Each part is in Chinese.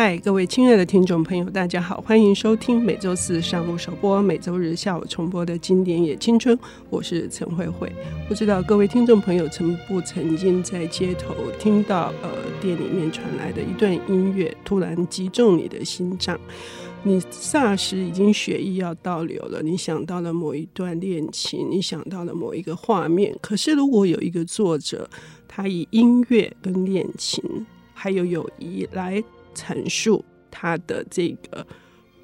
嗨，各位亲爱的听众朋友，大家好，欢迎收听每周四上午首播、每周日下午重播的经典也青春。我是陈慧慧。不知道各位听众朋友曾不曾经在街头听到呃店里面传来的一段音乐，突然击中你的心脏，你霎时已经血液要倒流了，你想到了某一段恋情，你想到了某一个画面。可是如果有一个作者，他以音乐跟恋情还有友谊来。阐述他的这个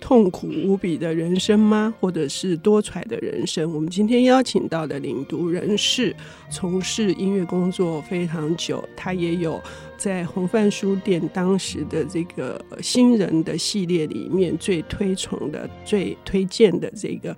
痛苦无比的人生吗？或者是多舛的人生？我们今天邀请到的领读人士从事音乐工作非常久，他也有在红帆书店当时的这个新人的系列里面最推崇的、最推荐的这个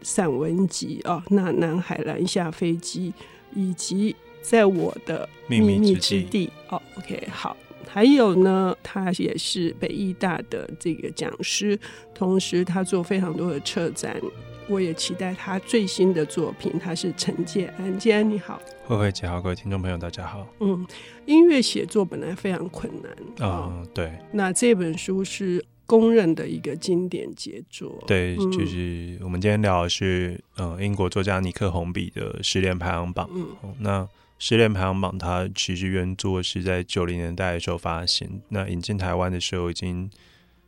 散文集哦，那南海拦下飞机，以及在我的秘密之地。哦，OK，好。还有呢，他也是北艺大的这个讲师，同时他做非常多的策展。我也期待他最新的作品。他是陈建安，建安你好，慧慧姐好，各位听众朋友大家好。嗯，音乐写作本来非常困难啊、嗯，对。那这本书是公认的一个经典杰作，对，就是我们今天聊的是呃英国作家尼克红笔的失恋排行榜。嗯，那。失恋排行榜，它其实原作是在九零年代的时候发行，那引进台湾的时候已经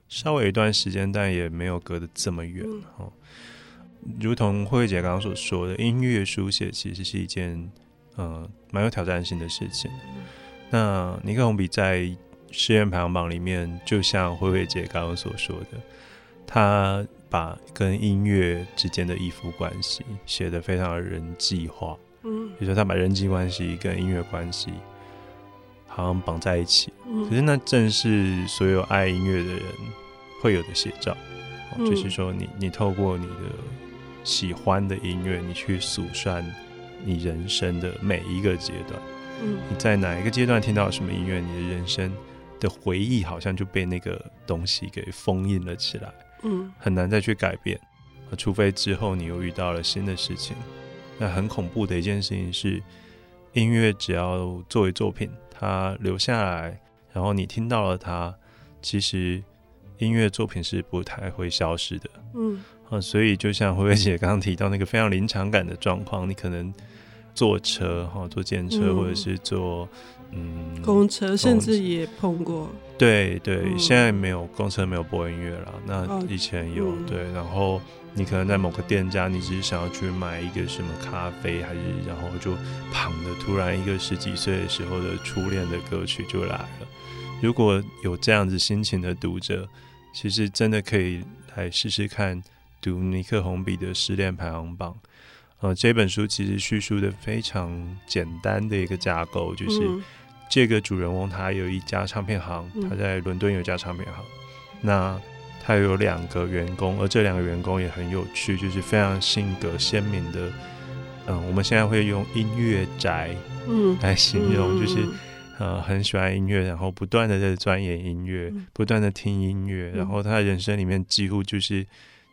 稍微有一段时间，但也没有隔得这么远哦。如同慧慧姐刚刚所说的，音乐书写其实是一件呃蛮有挑战性的事情。那尼克红笔在失恋排行榜里面，就像慧慧姐刚刚所说的，他把跟音乐之间的依附关系写得非常的人际化。嗯，比如说他把人际关系跟音乐关系好像绑在一起，可是那正是所有爱音乐的人会有的写照，就是说你你透过你的喜欢的音乐，你去数算你人生的每一个阶段，你在哪一个阶段听到什么音乐，你的人生的回忆好像就被那个东西给封印了起来，嗯，很难再去改变，除非之后你又遇到了新的事情。那很恐怖的一件事情是，音乐只要作为作品，它留下来，然后你听到了它，其实音乐作品是不太会消失的。嗯，啊，所以就像慧慧姐刚刚提到那个非常临场感的状况，你可能坐车哈，坐电车，或者是坐嗯公车，甚至也碰过。对对，嗯、现在没有公车没有播音乐了，那以前有、嗯、对，然后。你可能在某个店家，你只是想要去买一个什么咖啡，还是然后就旁的突然一个十几岁的时候的初恋的歌曲就来了。如果有这样子心情的读者，其实真的可以来试试看读尼克红笔的失恋排行榜。呃，这本书其实叙述的非常简单的一个架构，就是这个主人翁他有一家唱片行，他在伦敦有一家唱片行，那。他有两个员工，而这两个员工也很有趣，就是非常性格鲜明的。嗯，我们现在会用音乐宅，嗯，来形容，就是呃很喜欢音乐，然后不断的在钻研音乐，不断的听音乐，然后他人生里面几乎就是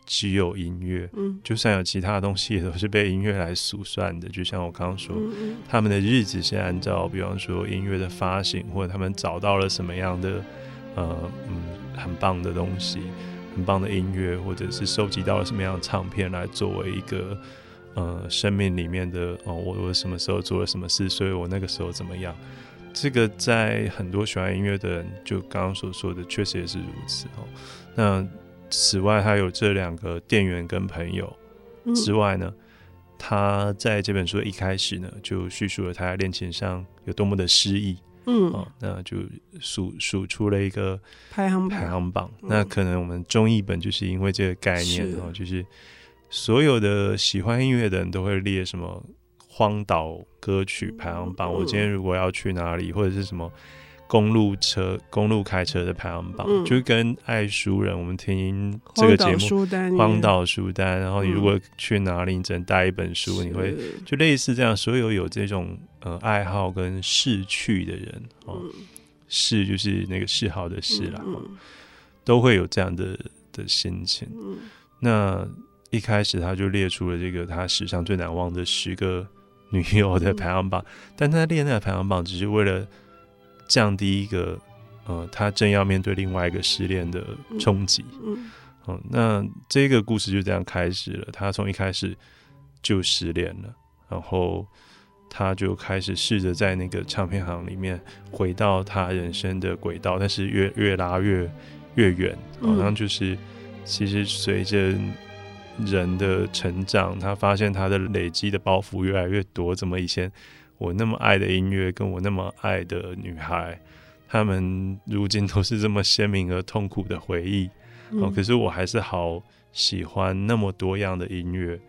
只有音乐，嗯，就算有其他的东西，也都是被音乐来数算的。就像我刚刚说，他们的日子是按照，比方说音乐的发行，或者他们找到了什么样的，呃，嗯。很棒的东西，很棒的音乐，或者是收集到了什么样的唱片来作为一个呃生命里面的哦，我我什么时候做了什么事，所以我那个时候怎么样？这个在很多喜欢音乐的人，就刚刚所说的，确实也是如此哦。那此外，还有这两个店员跟朋友之外呢，他在这本书的一开始呢，就叙述了他在恋情上有多么的失意。嗯，哦，那就数数出了一个排行排行榜。那可能我们中译本就是因为这个概念，哦，就是所有的喜欢音乐的人都会列什么荒岛歌曲排行榜。我今天如果要去哪里，或者是什么。公路车、公路开车的排行榜，嗯、就跟爱书人，我们听这个节目，荒岛书单。然后你如果去哪里，你只能带一本书，嗯、你会就类似这样。所有有这种呃爱好跟嗜趣的人，哦，嗜、嗯、就是那个嗜好的嗜啦，都会有这样的的心情。嗯、那一开始他就列出了这个他史上最难忘的十个女友的排行榜，嗯、但他列那个排行榜只是为了。降低一个呃，他正要面对另外一个失恋的冲击。嗯，嗯，那这个故事就这样开始了。他从一开始就失恋了，然后他就开始试着在那个唱片行里面回到他人生的轨道，但是越越拉越越远，好像就是其实随着人的成长，他发现他的累积的包袱越来越多。怎么以前我那么爱的音乐，跟我那么爱的女孩，他们如今都是这么鲜明而痛苦的回忆，嗯、哦，可是我还是好喜欢那么多样的音乐，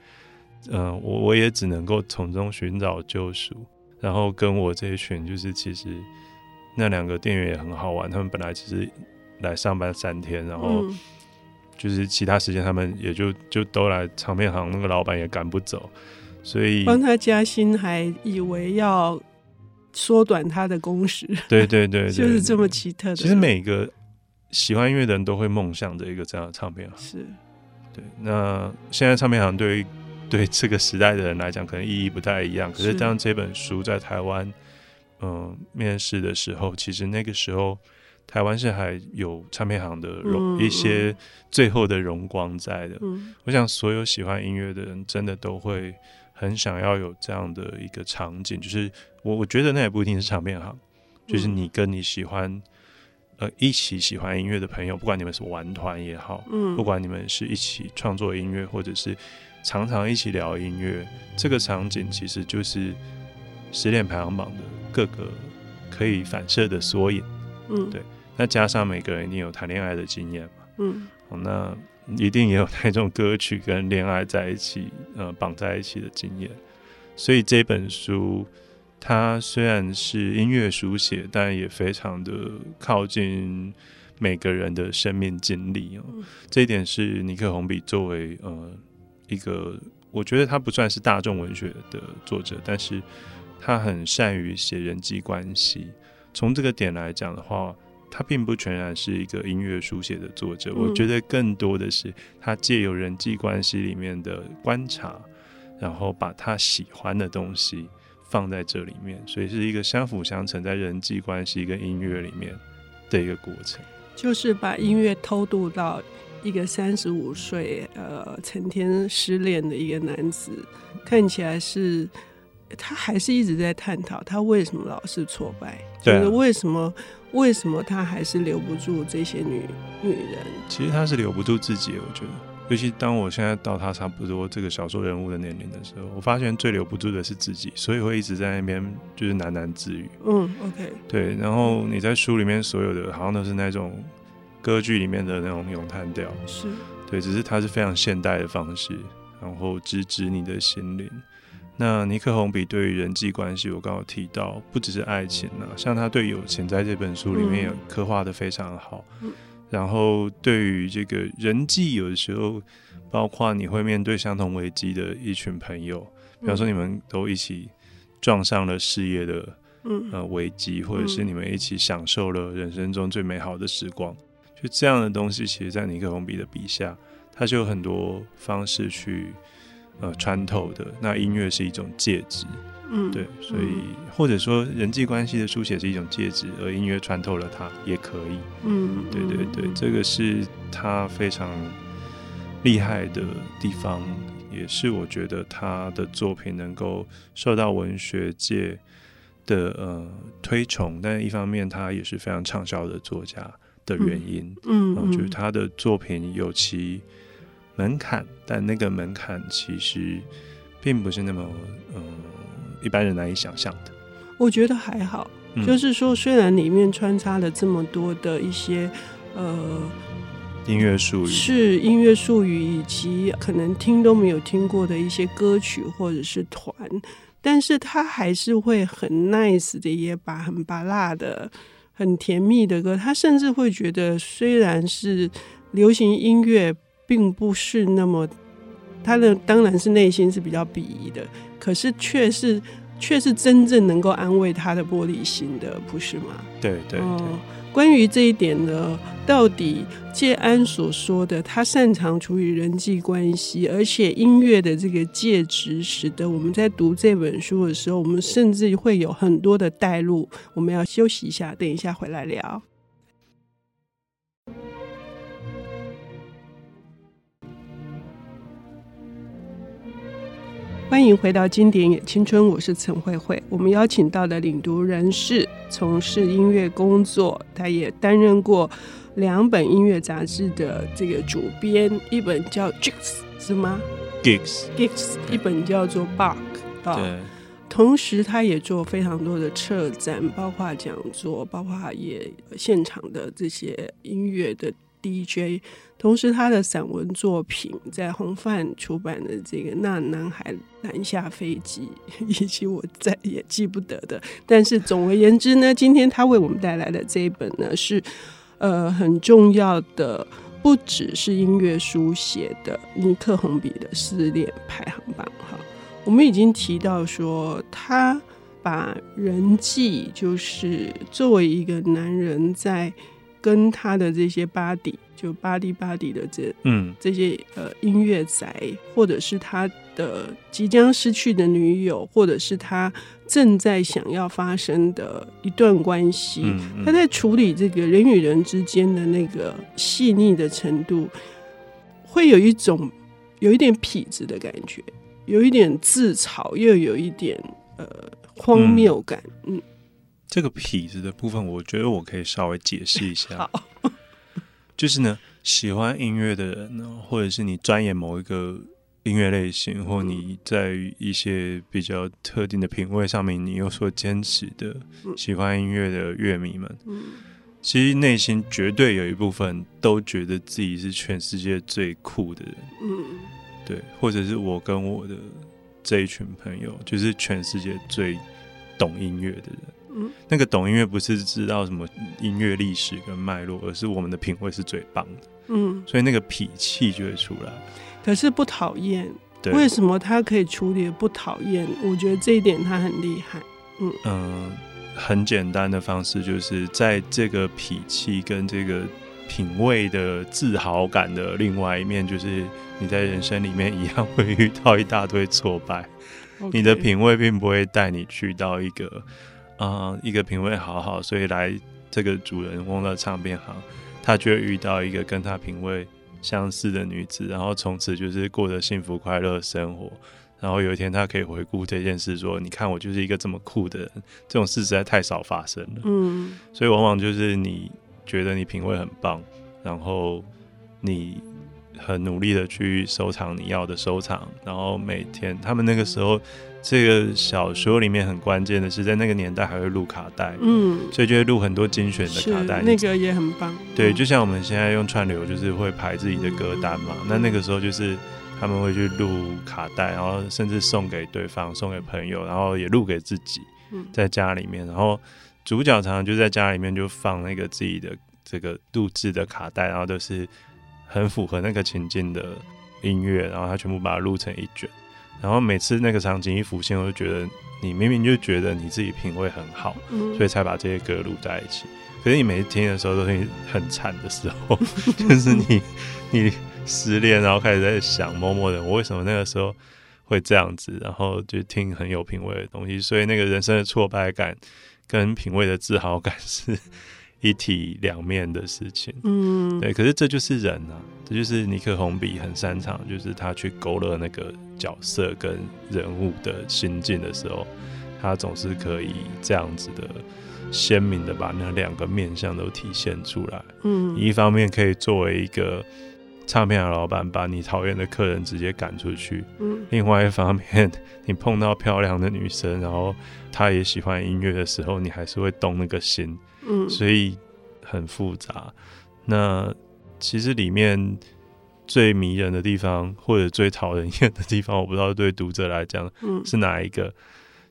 嗯、呃，我我也只能够从中寻找救赎，然后跟我这一群就是其实那两个店员也很好玩，他们本来只是来上班三天，然后就是其他时间他们也就就都来唱片行，那个老板也赶不走，所以帮他加薪还以为要。缩短他的工时，对对对，对，就是这么奇特的。其实每个喜欢音乐的人都会梦想着一个这样的唱片行，是对。那现在唱片行对于对这个时代的人来讲，可能意义不太一样。可是当这本书在台湾嗯、呃、面试的时候，其实那个时候台湾是还有唱片行的荣、嗯、一些最后的荣光在的。嗯，我想所有喜欢音乐的人真的都会。很想要有这样的一个场景，就是我我觉得那也不一定是唱片行，就是你跟你喜欢呃一起喜欢音乐的朋友，不管你们是玩团也好，嗯，不管你们是一起创作音乐，或者是常常一起聊音乐，这个场景其实就是失恋排行榜的各个可以反射的缩影，嗯，对。那加上每个人一定有谈恋爱的经验嘛，嗯，好，那。一定也有那种歌曲跟恋爱在一起，呃，绑在一起的经验。所以这本书，它虽然是音乐书写，但也非常的靠近每个人的生命经历哦。这一点是尼克红比作为呃一个，我觉得他不算是大众文学的作者，但是他很善于写人际关系。从这个点来讲的话。他并不全然是一个音乐书写的作者，我觉得更多的是他借由人际关系里面的观察，然后把他喜欢的东西放在这里面，所以是一个相辅相成在人际关系跟音乐里面的一个过程。就是把音乐偷渡到一个三十五岁呃成天失恋的一个男子，看起来是他还是一直在探讨他为什么老是挫败，就是为什么。为什么他还是留不住这些女女人？其实他是留不住自己，我觉得。尤其当我现在到他差不多这个小说人物的年龄的时候，我发现最留不住的是自己，所以会一直在那边就是喃喃自语。嗯，OK。对，然后你在书里面所有的，好像都是那种歌剧里面的那种咏叹调。是。对，只是它是非常现代的方式，然后直指你的心灵。那尼克红笔对于人际关系，我刚刚提到，不只是爱情啊，像他对友情，在这本书里面也刻画的非常好。然后对于这个人际，有的时候，包括你会面对相同危机的一群朋友，比方说你们都一起撞上了事业的呃危机，或者是你们一起享受了人生中最美好的时光，就这样的东西，其实，在尼克红笔的笔下，他就有很多方式去。呃，穿透的那音乐是一种介质，嗯，对，所以或者说人际关系的书写是一种介质，而音乐穿透了它也可以，嗯，对对对，这个是他非常厉害的地方，也是我觉得他的作品能够受到文学界的呃推崇，但一方面他也是非常畅销的作家的原因，嗯，我觉得他的作品有其。门槛，但那个门槛其实并不是那么嗯、呃、一般人难以想象的。我觉得还好，嗯、就是说，虽然里面穿插了这么多的一些呃音乐术语，是音乐术语，以及可能听都没有听过的一些歌曲或者是团，但是他还是会很 nice 的，也把很巴辣的、很甜蜜的歌，他甚至会觉得，虽然是流行音乐。并不是那么，他的当然是内心是比较鄙夷的，可是却是却是真正能够安慰他的玻璃心的，不是吗？对对对。嗯，关于这一点呢，到底介安所说的，他擅长处理人际关系，而且音乐的这个介质，使得我们在读这本书的时候，我们甚至会有很多的带入。我们要休息一下，等一下回来聊。欢迎回到经典也青春，我是陈慧慧。我们邀请到的领读人士从事音乐工作，他也担任过两本音乐杂志的这个主编，一本叫《Gigs》是吗？Gigs Gigs，一本叫做《Bark》啊。对。同时，他也做非常多的策展，包括讲座，包括也现场的这些音乐的。DJ，同时他的散文作品在红范出版的这个《那男孩南下飞机》，以及我再也记不得的。但是总而言之呢，今天他为我们带来的这一本呢，是呃很重要的，不只是音乐书写的尼克红笔的失恋排行榜。哈，我们已经提到说，他把人际就是作为一个男人在。跟他的这些 body 就 body body 的这嗯。这些呃音乐宅，或者是他的即将失去的女友，或者是他正在想要发生的一段关系，嗯嗯、他在处理这个人与人之间的那个细腻的程度，会有一种有一点痞子的感觉，有一点自嘲，又有一点呃荒谬感，嗯。嗯这个痞子的部分，我觉得我可以稍微解释一下。好，就是呢，喜欢音乐的人呢，或者是你钻研某一个音乐类型，或你在一些比较特定的品味上面，你有所坚持的，喜欢音乐的乐迷们，其实内心绝对有一部分都觉得自己是全世界最酷的人。嗯，对，或者是我跟我的这一群朋友，就是全世界最懂音乐的人。那个懂音乐不是知道什么音乐历史跟脉络，而是我们的品味是最棒的。嗯，所以那个脾气就会出来。可是不讨厌，为什么他可以处理不讨厌？我觉得这一点他很厉害。嗯嗯、呃，很简单的方式就是在这个脾气跟这个品味的自豪感的另外一面，就是你在人生里面一样会遇到一大堆挫败。你的品味并不会带你去到一个。啊、一个品味好好，所以来这个主人翁的唱片行，他就会遇到一个跟他品味相似的女子，然后从此就是过着幸福快乐生活。然后有一天，他可以回顾这件事，说：“你看，我就是一个这么酷的人。”这种事实在太少发生了。嗯，所以往往就是你觉得你品味很棒，然后你很努力的去收藏你要的收藏，然后每天他们那个时候。这个小说里面很关键的是，在那个年代还会录卡带，嗯，所以就会录很多精选的卡带，那个也很棒。对，就像我们现在用串流，就是会排自己的歌单嘛。嗯、那那个时候就是他们会去录卡带，然后甚至送给对方、送给朋友，然后也录给自己，在家里面。然后主角常常就在家里面就放那个自己的这个录制的卡带，然后都是很符合那个情境的音乐，然后他全部把它录成一卷。然后每次那个场景一浮现，我就觉得你明明就觉得你自己品味很好，嗯、所以才把这些歌录在一起。可是你每次听的时候都是很惨的时候，就是你你失恋，然后开始在想某某人，我为什么那个时候会这样子？然后就听很有品味的东西，所以那个人生的挫败感跟品味的自豪感是。一体两面的事情，嗯，对，可是这就是人啊，这就是尼克红笔很擅长，就是他去勾勒那个角色跟人物的心境的时候，他总是可以这样子的鲜明的把那两个面相都体现出来。嗯，一方面可以作为一个唱片的老板，把你讨厌的客人直接赶出去，嗯，另外一方面，你碰到漂亮的女生，然后她也喜欢音乐的时候，你还是会动那个心。嗯，所以很复杂。那其实里面最迷人的地方，或者最讨人厌的地方，我不知道对读者来讲是哪一个。嗯，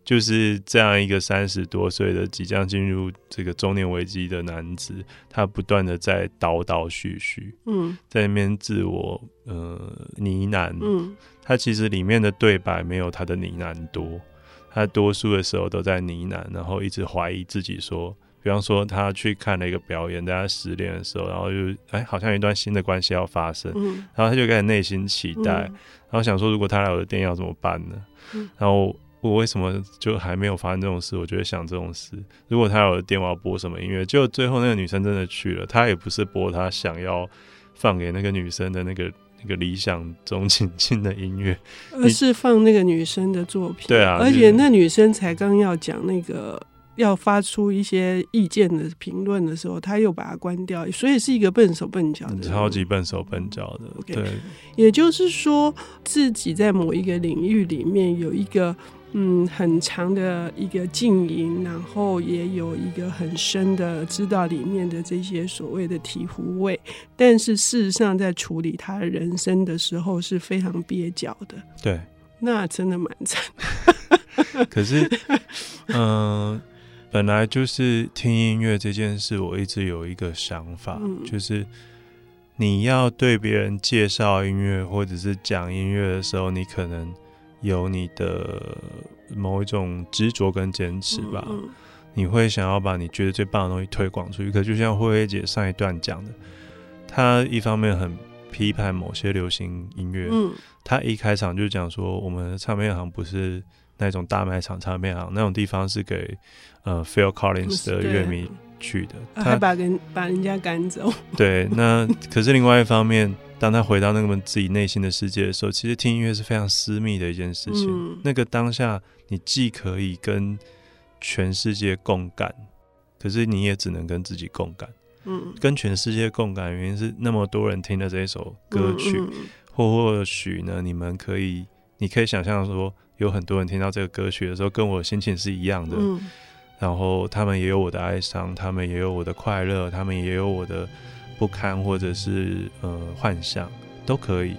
就是这样一个三十多岁的即将进入这个中年危机的男子，他不断的在叨叨絮絮，嗯，在那边自我呃呢喃。嗯，他其实里面的对白没有他的呢喃多，他多数的时候都在呢喃，然后一直怀疑自己说。比方说，他去看了一个表演，大家失恋的时候，然后就哎，好像有一段新的关系要发生，嗯、然后他就开始内心期待，嗯、然后想说，如果他来我的店要怎么办呢？嗯、然后我为什么就还没有发生这种事？我就会想这种事。如果他来我的店，我要播什么音乐？就最后那个女生真的去了，她也不是播她想要放给那个女生的那个那一个理想中情境的音乐，而是放那个女生的作品。对啊，而且那女生才刚要讲那个要发出一些意见的评论的时候，他又把它关掉，所以是一个笨手笨脚的，超级笨手笨脚的。Okay. 对，也就是说自己在某一个领域里面有一个。嗯，很长的一个经营，然后也有一个很深的知道里面的这些所谓的醍醐味，但是事实上在处理他人生的时候是非常蹩脚的。对，那真的蛮惨。可是，嗯、呃，本来就是听音乐这件事，我一直有一个想法，嗯、就是你要对别人介绍音乐或者是讲音乐的时候，你可能。有你的某一种执着跟坚持吧，嗯嗯，你会想要把你觉得最棒的东西推广出去。可就像慧慧姐上一段讲的，她一方面很批判某些流行音乐，嗯，她一开场就讲说，我们的唱片行不是那种大卖场唱片行，那种地方是给呃 Phil Collins 的乐迷去的，他还把人把人家赶走。对，那可是另外一方面。当他回到那个自己内心的世界的时候，其实听音乐是非常私密的一件事情。嗯、那个当下，你既可以跟全世界共感，可是你也只能跟自己共感。嗯，跟全世界共感原因是那么多人听了这一首歌曲，嗯嗯、或或许呢，你们可以，你可以想象说，有很多人听到这个歌曲的时候，跟我心情是一样的。嗯、然后他们也有我的哀伤，他们也有我的快乐，他们也有我的。不堪，或者是呃幻想都可以，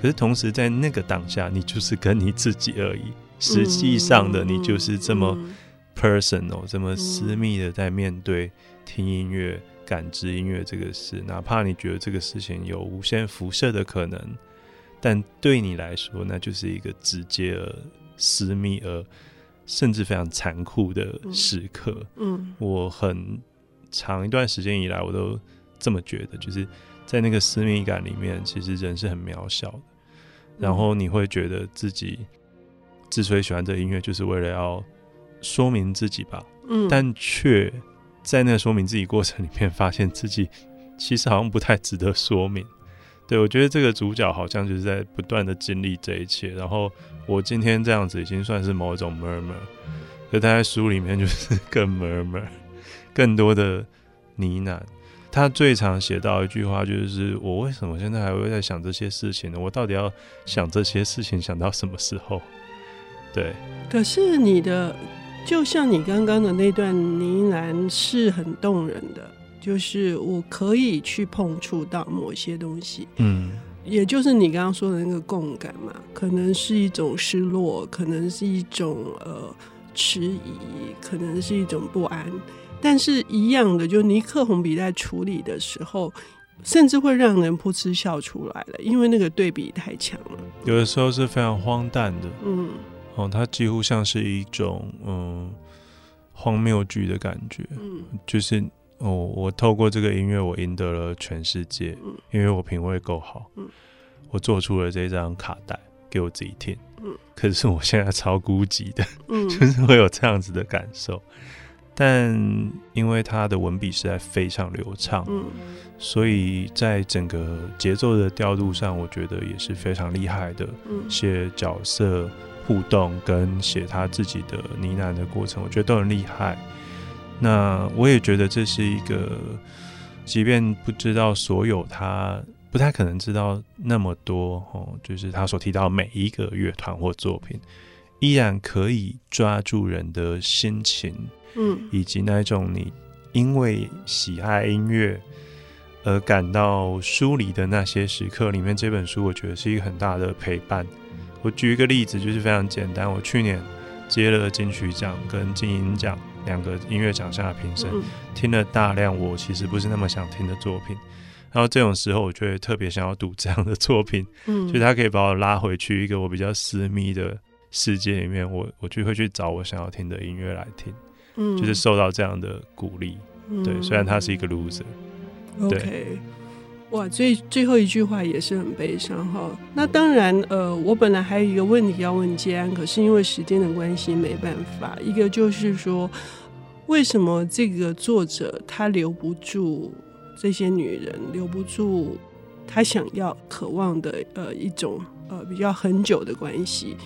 可是同时在那个当下，你就是跟你自己而已。实际上的你就是这么 personal，这么私密的在面对听音乐、感知音乐这个事。哪怕你觉得这个事情有无限辐射的可能，但对你来说，那就是一个直接而私密而甚至非常残酷的时刻。嗯，我很长一段时间以来，我都。这么觉得，就是在那个私密感里面，其实人是很渺小的。然后你会觉得自己之所以喜欢这音乐，就是为了要说明自己吧。嗯，但却在那个说明自己过程里面，发现自己其实好像不太值得说明。对，我觉得这个主角好像就是在不断的经历这一切。然后我今天这样子已经算是某一种 murmur，可他在书里面就是 更 murmur，更多的呢喃。他最常写到一句话，就是我为什么现在还会在想这些事情呢？我到底要想这些事情想到什么时候？对。可是你的，就像你刚刚的那段呢喃是很动人的，就是我可以去碰触到某些东西，嗯，也就是你刚刚说的那个共感嘛，可能是一种失落，可能是一种呃迟疑，可能是一种不安。但是一样的，就尼克红笔在处理的时候，甚至会让人噗嗤笑出来了，因为那个对比太强了。有的时候是非常荒诞的，嗯，哦，它几乎像是一种嗯荒谬剧的感觉，嗯，就是哦，我透过这个音乐，我赢得了全世界，嗯，因为我品味够好，嗯，我做出了这张卡带给我自己听，嗯，可是我现在超孤寂的，嗯，就是会有这样子的感受。但因为他的文笔实在非常流畅，嗯，所以在整个节奏的调度上，我觉得也是非常厉害的。嗯，写角色互动跟写他自己的呢喃的过程，我觉得都很厉害。那我也觉得这是一个，即便不知道所有，他不太可能知道那么多哦，就是他所提到每一个乐团或作品，依然可以抓住人的心情。嗯，以及那一种你因为喜爱音乐而感到疏离的那些时刻里面，这本书我觉得是一个很大的陪伴。我举一个例子，就是非常简单。我去年接了金曲奖跟金音奖两个音乐奖项的评审，听了大量我其实不是那么想听的作品。然后这种时候，我就会特别想要读这样的作品，嗯，就他可以把我拉回去一个我比较私密的世界里面，我我就会去找我想要听的音乐来听。嗯，就是受到这样的鼓励，嗯、对，虽然他是一个 loser。OK，哇，最最后一句话也是很悲伤哈。那当然，呃，我本来还有一个问题要问建安，可是因为时间的关系没办法。一个就是说，为什么这个作者他留不住这些女人，留不住他想要渴望的呃一种呃比较很久的关系。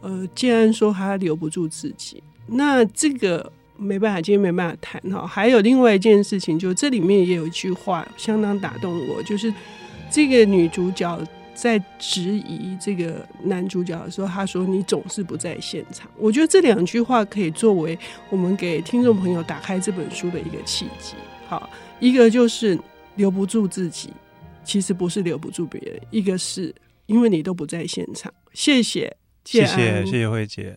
呃，既然说他留不住自己，那这个没办法，今天没办法谈哈。还有另外一件事情，就这里面也有一句话相当打动我，就是这个女主角。在质疑这个男主角的时候，她说：“你总是不在现场。”我觉得这两句话可以作为我们给听众朋友打开这本书的一个契机。好，一个就是留不住自己，其实不是留不住别人，一个是因为你都不在现场。谢谢，谢谢，谢谢慧姐。